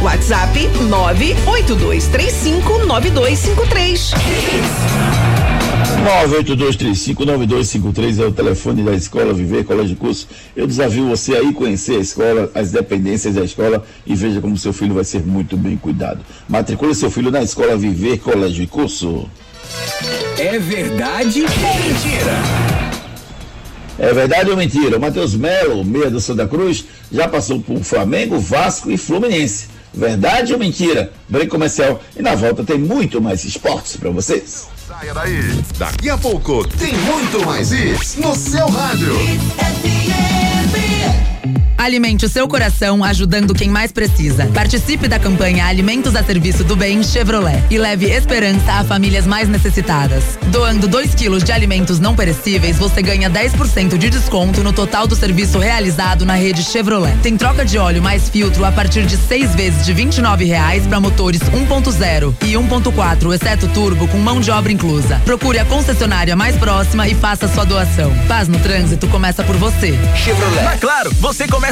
WhatsApp 982359253. 982359253 é o telefone da Escola Viver Colégio de Curso. Eu desafio você aí conhecer a escola, as dependências da escola e veja como seu filho vai ser muito bem cuidado. Matricule seu filho na Escola Viver Colégio de Curso. É verdade ou mentira? É verdade ou mentira? O Matheus Melo, meia do Santa Cruz, já passou por Flamengo, Vasco e Fluminense. Verdade ou mentira? Break comercial e na volta tem muito mais esportes para vocês. Saia daí. Daqui a pouco tem muito mais isso no seu rádio. Alimente o seu coração ajudando quem mais precisa. Participe da campanha Alimentos a Serviço do Bem Chevrolet e leve esperança a famílias mais necessitadas. Doando 2 quilos de alimentos não perecíveis, você ganha 10% de desconto no total do serviço realizado na rede Chevrolet. Tem troca de óleo mais filtro a partir de seis vezes de 29 reais para motores 1.0 e 1.4, exceto turbo, com mão de obra inclusa. Procure a concessionária mais próxima e faça sua doação. Paz no trânsito começa por você. Chevrolet. Na Claro, você começa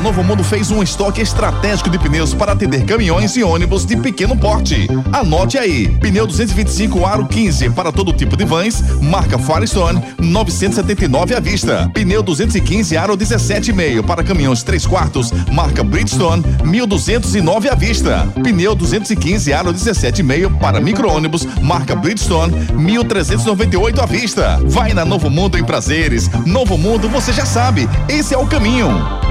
Novo Mundo fez um estoque estratégico de pneus para atender caminhões e ônibus de pequeno porte. Anote aí: pneu 225 aro 15 para todo tipo de vans, marca Firestone, 979 à vista. Pneu 215 aro 17,5 para caminhões 3 quartos, marca Bridgestone, 1209 à vista. Pneu 215 aro 17,5 para micro-ônibus, marca Bridgestone, 1398 à vista. Vai na Novo Mundo em prazeres. Novo Mundo, você já sabe, esse é o caminho.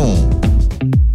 Estação.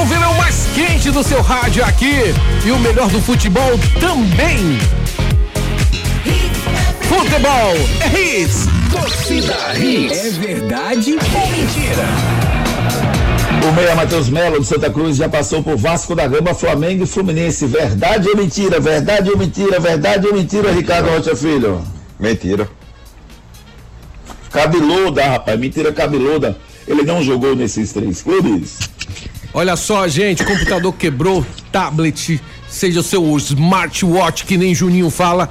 O verão mais quente do seu rádio aqui e o melhor do futebol também. Futebol é hits. Torcida Hits. É verdade ou mentira? O meia Matheus Melo de Santa Cruz já passou por Vasco da Gama, Flamengo e Fluminense. Verdade ou mentira? Verdade ou mentira? Verdade ou mentira, Ricardo Rocha Filho? Mentira. Cabeluda, rapaz. Mentira cabeluda. Ele não jogou nesses três clubes. Olha só, gente, computador quebrou, tablet, seja o seu smartwatch, que nem Juninho fala,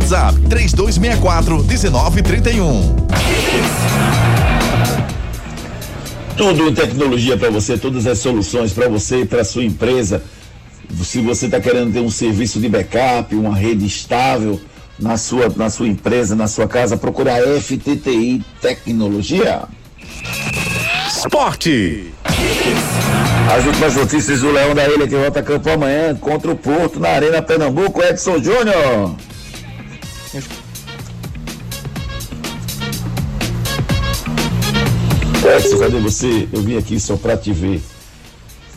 WhatsApp 3264 1931. Tudo em tecnologia para você, todas as soluções para você e para sua empresa. Se você está querendo ter um serviço de backup, uma rede estável, na sua, na sua empresa, na sua casa, procura a FTTI Tecnologia. Esporte. As últimas notícias do Leão da Ilha que volta a campo amanhã contra o Porto na Arena Pernambuco, Edson Júnior. Edson, cadê você? Eu vim aqui só pra te ver.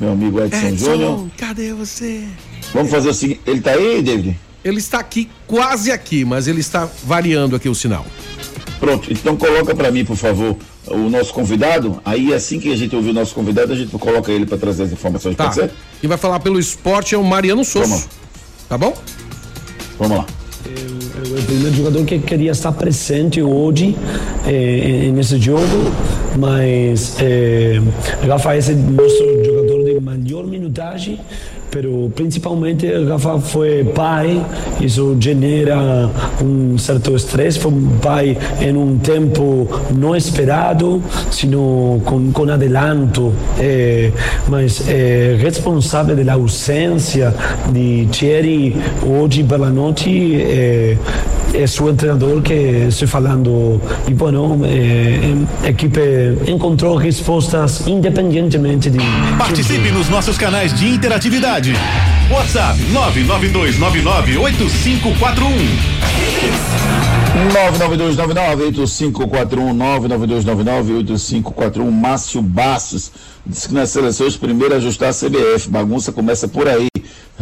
Meu amigo Edson, Júnior. cadê você? Vamos fazer o seguinte. Ele tá aí, David? Ele está aqui, quase aqui, mas ele está variando aqui o sinal. Pronto, então coloca para mim, por favor, o nosso convidado. Aí assim que a gente ouvir o nosso convidado, a gente coloca ele para trazer as informações. Tá. Pode ser? Quem vai falar pelo esporte é o Mariano Souza. Tá bom? Vamos lá. O primeiro jogador que queria estar presente hoje eh, nesse jogo, mas eh, Rafa é nosso jogador de maior minutagem, pero principalmente Rafa foi pai, isso genera um certo estresse, foi pai em um tempo não esperado, sino com, com adelanto, eh, mas é responsável pela ausência de Thierry hoje pela noite é, é seu treinador que estou falando e bueno, é, a equipe encontrou respostas independentemente de Participe nos nossos canais de interatividade. WhatsApp 992998541. 992998541 Márcio Bastos disse que nas seleções primeiro ajustar a CBF, bagunça começa por aí.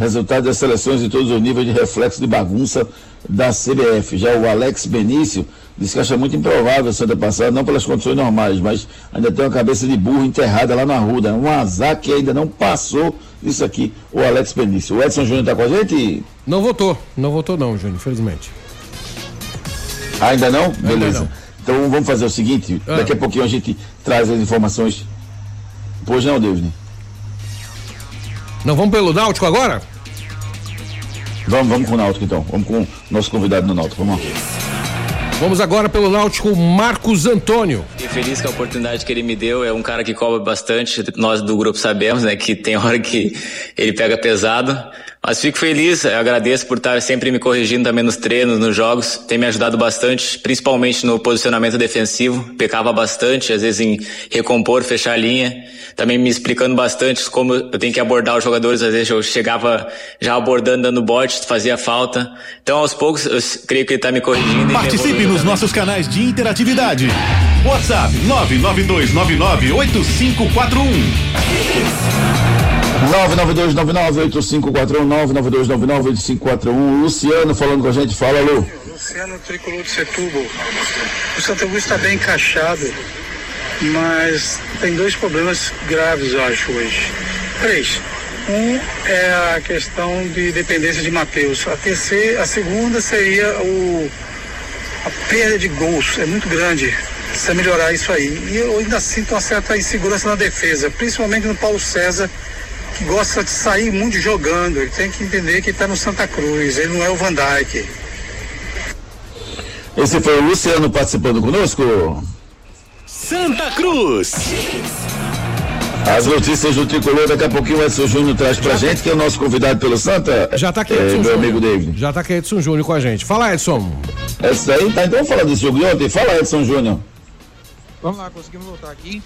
Resultado das seleções de todos os níveis de reflexo de bagunça da CBF. Já o Alex Benício disse que acha muito improvável o Santa passar, não pelas condições normais, mas ainda tem uma cabeça de burro enterrada lá na Ruda. Um azar que ainda não passou isso aqui, o Alex Benício. O Edson Júnior está com a gente? Não votou, não votou não, Júnior, infelizmente. Ainda não? Beleza. Então vamos fazer o seguinte, Ah. daqui a pouquinho a gente traz as informações. Pois não, David? Não vamos pelo Náutico agora? Vamos, vamos com o Náutico então. Vamos com o nosso convidado no Náutico. Vamos lá. Vamos agora pelo Náutico, Marcos Antônio. Fiquei feliz com a oportunidade que ele me deu. É um cara que cobra bastante. Nós do grupo sabemos, né, que tem hora que ele pega pesado. Mas fico feliz, eu agradeço por estar sempre me corrigindo também nos treinos, nos jogos. Tem me ajudado bastante, principalmente no posicionamento defensivo. Pecava bastante, às vezes em recompor, fechar a linha. Também me explicando bastante como eu tenho que abordar os jogadores. Às vezes eu chegava já abordando, dando bote, fazia falta. Então, aos poucos, eu creio que ele está me corrigindo. Participe nos nossos canais de interatividade. WhatsApp 992998541. 992998541 Luciano falando com a gente. Fala, Lu. Luciano Tricolor de Setúbal. O Santa Cruz está bem encaixado, mas tem dois problemas graves, eu acho, hoje. Três. Um é a questão de dependência de Matheus. A terceira, a segunda seria o, a perda de gols. É muito grande. Precisa melhorar isso aí. E eu ainda sinto uma certa insegurança na defesa, principalmente no Paulo César, gosta de sair muito jogando. Ele tem que entender que está no Santa Cruz, ele não é o Van Dijk. Esse foi o Luciano participando conosco. Santa Cruz. As notícias do Tricolor, daqui a pouquinho o Edson Júnior traz pra gente, que é o nosso convidado pelo Santa. Já tá aqui, é, Edson Meu Júnior. amigo David. Já tá aqui Edson Júnior com a gente. Fala, Edson. Esse daí, tá, então vamos falar desse jogo de ontem. Fala, Edson Júnior. Vamos lá, conseguimos voltar aqui.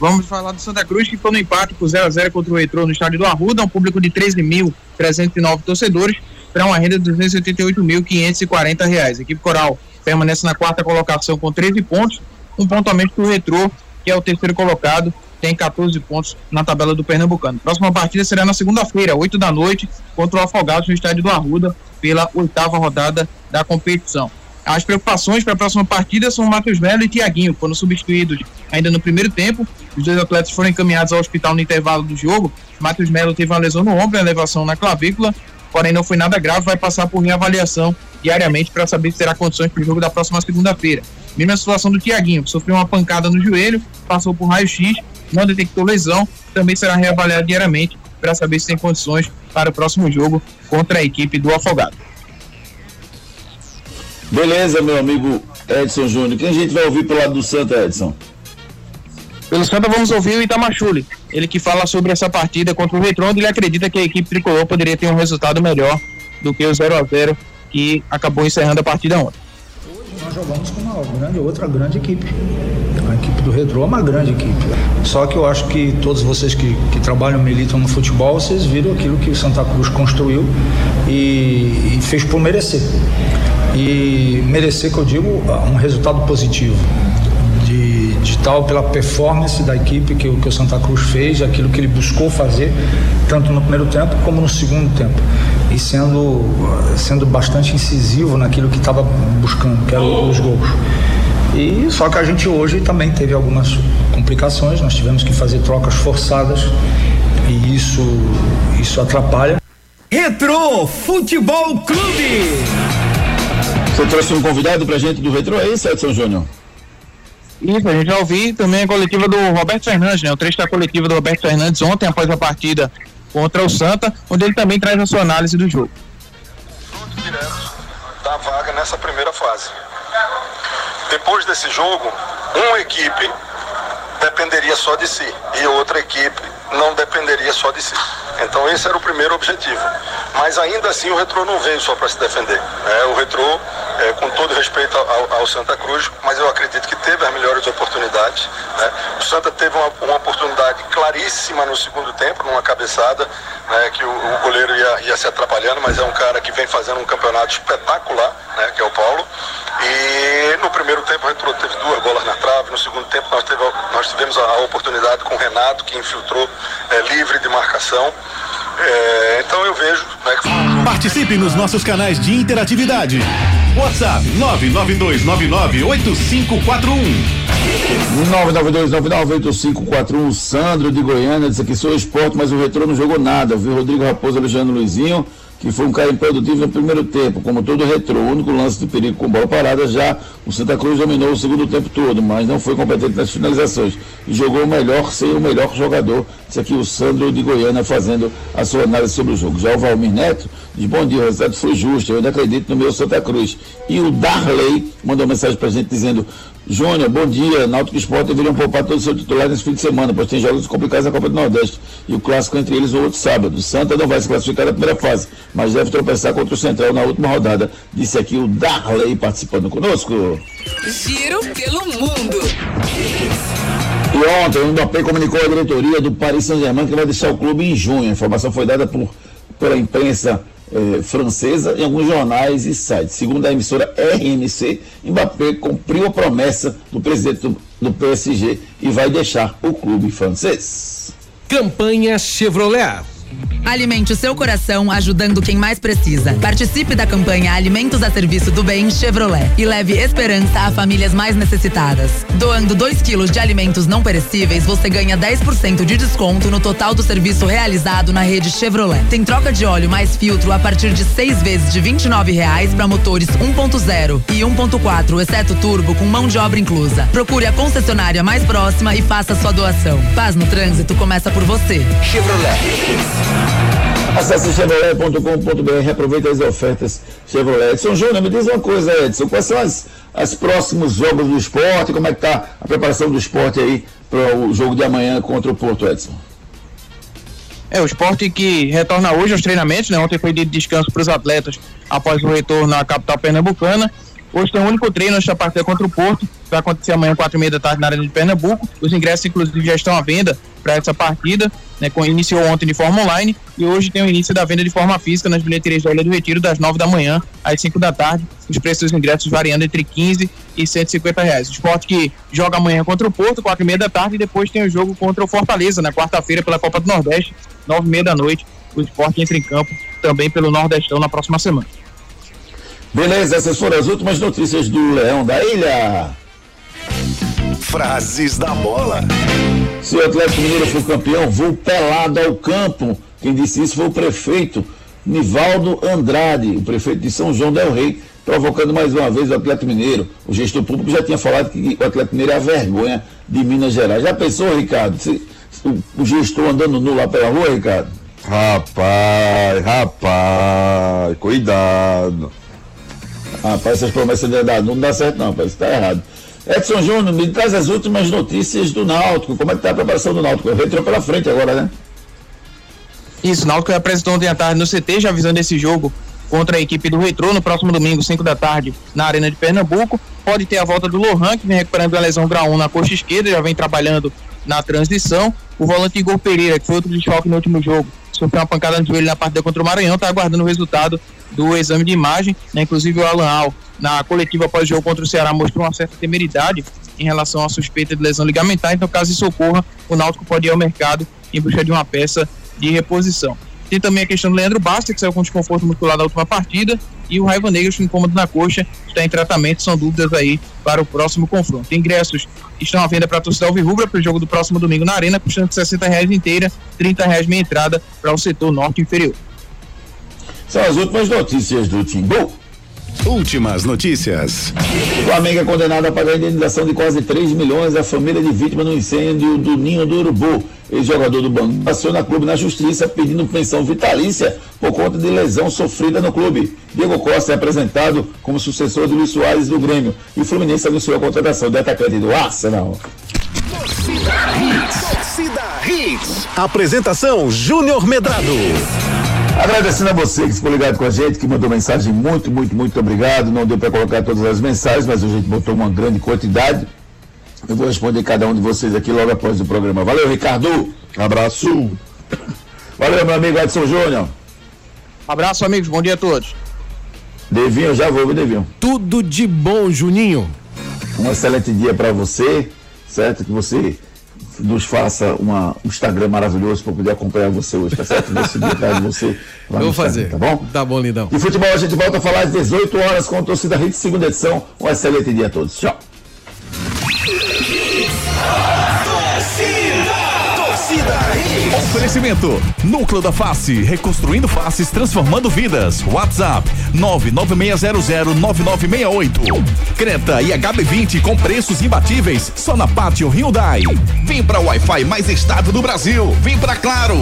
Vamos falar do Santa Cruz, que foi no empate por 0x0 contra o Retrô no estádio do Arruda, um público de 13.309 torcedores, para uma renda de 288.540 reais. A equipe coral permanece na quarta colocação com 13 pontos, um ponto a menos que o Retrô, que é o terceiro colocado, tem 14 pontos na tabela do Pernambucano. Próxima partida será na segunda-feira, 8 da noite, contra o Afogados no estádio do Arruda, pela oitava rodada da competição. As preocupações para a próxima partida são Matheus Melo e Tiaguinho, que foram substituídos ainda no primeiro tempo. Os dois atletas foram encaminhados ao hospital no intervalo do jogo. Matheus Melo teve uma lesão no ombro elevação na clavícula, porém não foi nada grave, vai passar por reavaliação diariamente para saber se terá condições para o jogo da próxima segunda-feira. Mesma situação do Tiaguinho, que sofreu uma pancada no joelho, passou por raio-x, não detectou lesão, também será reavaliado diariamente para saber se tem condições para o próximo jogo contra a equipe do Afogado. Beleza, meu amigo Edson Júnior. Quem a gente vai ouvir pelo lado do Santa, Edson? Pelo Santa, vamos ouvir o Itamachule. Ele que fala sobre essa partida contra o Retrô, onde ele acredita que a equipe tricolor poderia ter um resultado melhor do que o 0 a 0 que acabou encerrando a partida ontem. Nós jogamos com uma grande, outra grande equipe. A equipe do Retro é uma grande equipe. Só que eu acho que todos vocês que, que trabalham, militam no futebol, vocês viram aquilo que o Santa Cruz construiu e, e fez por merecer. E merecer, que eu digo, um resultado positivo. De, de tal pela performance da equipe que, que o Santa Cruz fez, aquilo que ele buscou fazer, tanto no primeiro tempo como no segundo tempo e sendo, sendo bastante incisivo naquilo que estava buscando, que eram os gols. E só que a gente hoje também teve algumas complicações, nós tivemos que fazer trocas forçadas e isso, isso atrapalha. Retro Futebol Clube. Você trouxe um convidado pra gente do Retro, é isso, Edson Júnior? Isso, a gente já ouviu também a coletiva do Roberto Fernandes, né? O trecho da coletiva do Roberto Fernandes ontem, após a partida contra o Santa, onde ele também traz a sua análise do jogo. Da vaga nessa primeira fase. Depois desse jogo, uma equipe dependeria só de si e outra equipe não dependeria só de si. Então esse era o primeiro objetivo. Mas ainda assim o Retrô não veio só para se defender. Né? O Retrô, é, com todo respeito ao, ao, Santa Cruz, mas eu acredito que teve as melhores oportunidades. Né? O Santa teve uma, uma, oportunidade claríssima no segundo tempo, numa cabeçada, né, que o, o goleiro ia, ia, se atrapalhando, mas é um cara que vem fazendo um campeonato espetacular, né, que é o Paulo. E no primeiro tempo Retrô teve duas bolas na trave, no segundo tempo nós, teve, nós tivemos a, a oportunidade com o Renato, que infiltrou é, livre de marcação. É, então eu vejo. Né, que... Participe nos nossos canais de interatividade. WhatsApp 992998541. 992998541. Sandro de Goiânia disse aqui: sou esporte, mas o retrô não jogou nada. Eu vi Rodrigo Raposo Alexandre Luizinho que foi um cara improdutivo no primeiro tempo, como todo retrô, o único lance de perigo com bola parada, já o Santa Cruz dominou o segundo tempo todo, mas não foi competente nas finalizações e jogou melhor sem o melhor jogador. Isso aqui o Sandro de Goiânia fazendo a sua análise sobre o jogo. Já o Valmir Neto diz, bom dia, o resultado foi justo, eu ainda acredito no meu Santa Cruz. E o Darley mandou mensagem pra gente dizendo, Júnior, bom dia. Náutico Esporte deveriam poupar todo o seu titular nesse fim de semana, pois tem jogos complicados na Copa do Nordeste. E o clássico entre eles o outro sábado. Santa não vai se classificar na primeira fase, mas deve tropeçar contra o Central na última rodada. Disse aqui o Darley participando conosco. Giro pelo mundo. E ontem o Mbappé comunicou à diretoria do Paris Saint-Germain que vai deixar o clube em junho. A informação foi dada por, pela imprensa eh, francesa em alguns jornais e sites. Segundo a emissora RMC, Mbappé cumpriu a promessa do presidente do, do PSG e vai deixar o clube francês. Campanha Chevrolet. Alimente o seu coração ajudando quem mais precisa. Participe da campanha Alimentos a Serviço do Bem Chevrolet e leve esperança a famílias mais necessitadas. Doando 2 quilos de alimentos não perecíveis, você ganha 10% de desconto no total do serviço realizado na rede Chevrolet. Tem troca de óleo mais filtro a partir de seis vezes de R$ 29,00 para motores 1.0 e 1.4, exceto turbo, com mão de obra inclusa. Procure a concessionária mais próxima e faça sua doação. Paz no trânsito começa por você. Chevrolet. Acesse chevrolet.com.br, aproveita as ofertas Chevrolet. Edson Júnior, me diz uma coisa, Edson, quais são as, as próximos jogos do esporte? Como é que está a preparação do esporte aí para o jogo de amanhã contra o Porto, Edson? É, o esporte que retorna hoje aos treinamentos, né? Ontem foi de descanso para os atletas após o retorno à capital pernambucana. Hoje tem um único treino antes da partida contra o Porto, vai acontecer amanhã, quatro e meia da tarde, na Arena de Pernambuco. Os ingressos, inclusive, já estão à venda para essa partida, né? Iniciou ontem de forma online e hoje tem o início da venda de forma física nas bilheterias da Ilha do Retiro, das nove da manhã às cinco da tarde. Os preços dos ingressos variando entre 15 e 150 reais. O esporte que joga amanhã contra o Porto, quatro e meia da tarde, e depois tem o jogo contra o Fortaleza, na quarta-feira, pela Copa do Nordeste, nove e meia da noite. O esporte entra em campo também pelo Nordestão na próxima semana. Beleza, essas foram as últimas notícias do Leão da Ilha. Frases da bola. Se o Atlético Mineiro for campeão, vou pelado ao campo. Quem disse isso foi o prefeito Nivaldo Andrade, o prefeito de São João del Rei, provocando mais uma vez o Atlético Mineiro. O gestor público já tinha falado que o Atlético Mineiro é a vergonha de Minas Gerais. Já pensou, Ricardo, se, o, o gestor andando nu lá pela rua, Ricardo? Rapaz, rapaz, cuidado. Rapaz, essas promessas de dar não dá certo não, rapaz, está errado. Edson Júnior, me traz as últimas notícias do Náutico. Como é que está a preparação do Náutico? Retrou pela frente agora, né? Isso, o Náutico apresentou ontem à tarde no CT, já avisando esse jogo contra a equipe do Retrô no próximo domingo, 5 da tarde, na Arena de Pernambuco. Pode ter a volta do Lohan, que vem recuperando a lesão grau 1 na coxa esquerda, já vem trabalhando na transição. O volante Igor Pereira, que foi outro desfalque no último jogo, sofreu uma pancada no joelho na partida contra o Maranhão, está aguardando o resultado do exame de imagem. Né? Inclusive o Alan Al, na coletiva após o jogo contra o Ceará, mostrou uma certa temeridade em relação à suspeita de lesão ligamentar. Então, caso isso ocorra, o Náutico pode ir ao mercado em busca de uma peça de reposição. Tem também a questão do Leandro Basta, que saiu com desconforto muscular da última partida, e o Raiva Negro com incômodo na coxa, está em tratamento, são dúvidas aí para o próximo confronto. Ingressos estão à venda para a torcida Alvirrubra para o jogo do próximo domingo na Arena, custando 60 reais inteira, 30 reais meia entrada para o setor norte inferior. São as últimas notícias do Timbu. Últimas notícias. O Flamengo é condenado a pagar a indenização de quase 3 milhões à família de vítima no incêndio do Ninho do Urubu. Ex-jogador do banco aciona clube na justiça pedindo pensão vitalícia por conta de lesão sofrida no clube. Diego Costa é apresentado como sucessor de Luiz Soares do Grêmio e o Fluminense anunciou a contratação do atacante do Arsenal. Torcida Hits. Torcida Hits. Apresentação Júnior Medrado. Agradecendo a você que ficou ligado com a gente, que mandou mensagem, muito, muito, muito obrigado. Não deu para colocar todas as mensagens, mas a gente botou uma grande quantidade. Eu vou responder cada um de vocês aqui logo após o programa. Valeu, Ricardo. Abraço. Valeu, meu amigo Edson Júnior. Abraço, amigos. Bom dia a todos. Devinho, já vou, Devinho. Tudo de bom, Juninho. Um excelente dia para você, certo? Que você nos faça uma, um Instagram maravilhoso para poder acompanhar você hoje, tá certo? Vou seguir atrás de você <laughs> lá Eu vou fazer. tá bom? Tá bom, lindão. E futebol a gente volta a falar às 18 horas com a Torcida Hits, segunda edição. Um excelente dia a todos. Tchau. Oferecimento: Núcleo da Face, reconstruindo faces, transformando vidas. WhatsApp: 996009968. Creta e HB20 com preços imbatíveis só na Pátio Hyundai. Vem pra Wi-Fi mais estável do Brasil. Vem pra Claro.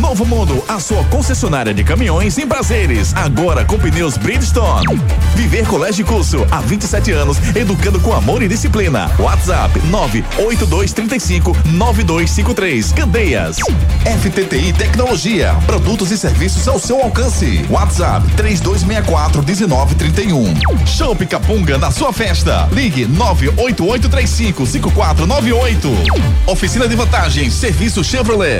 Novo Mundo, a sua concessionária de caminhões em prazeres. Agora com pneus Bridgestone. Viver Colégio e Curso há 27 anos, educando com amor e disciplina. WhatsApp 98235 9253. Candeias. FTTI Tecnologia. Produtos e serviços ao seu alcance. WhatsApp 3264 1931. Show na sua festa. Ligue 98835 5498. Oficina de vantagens. Serviço Chevrolet.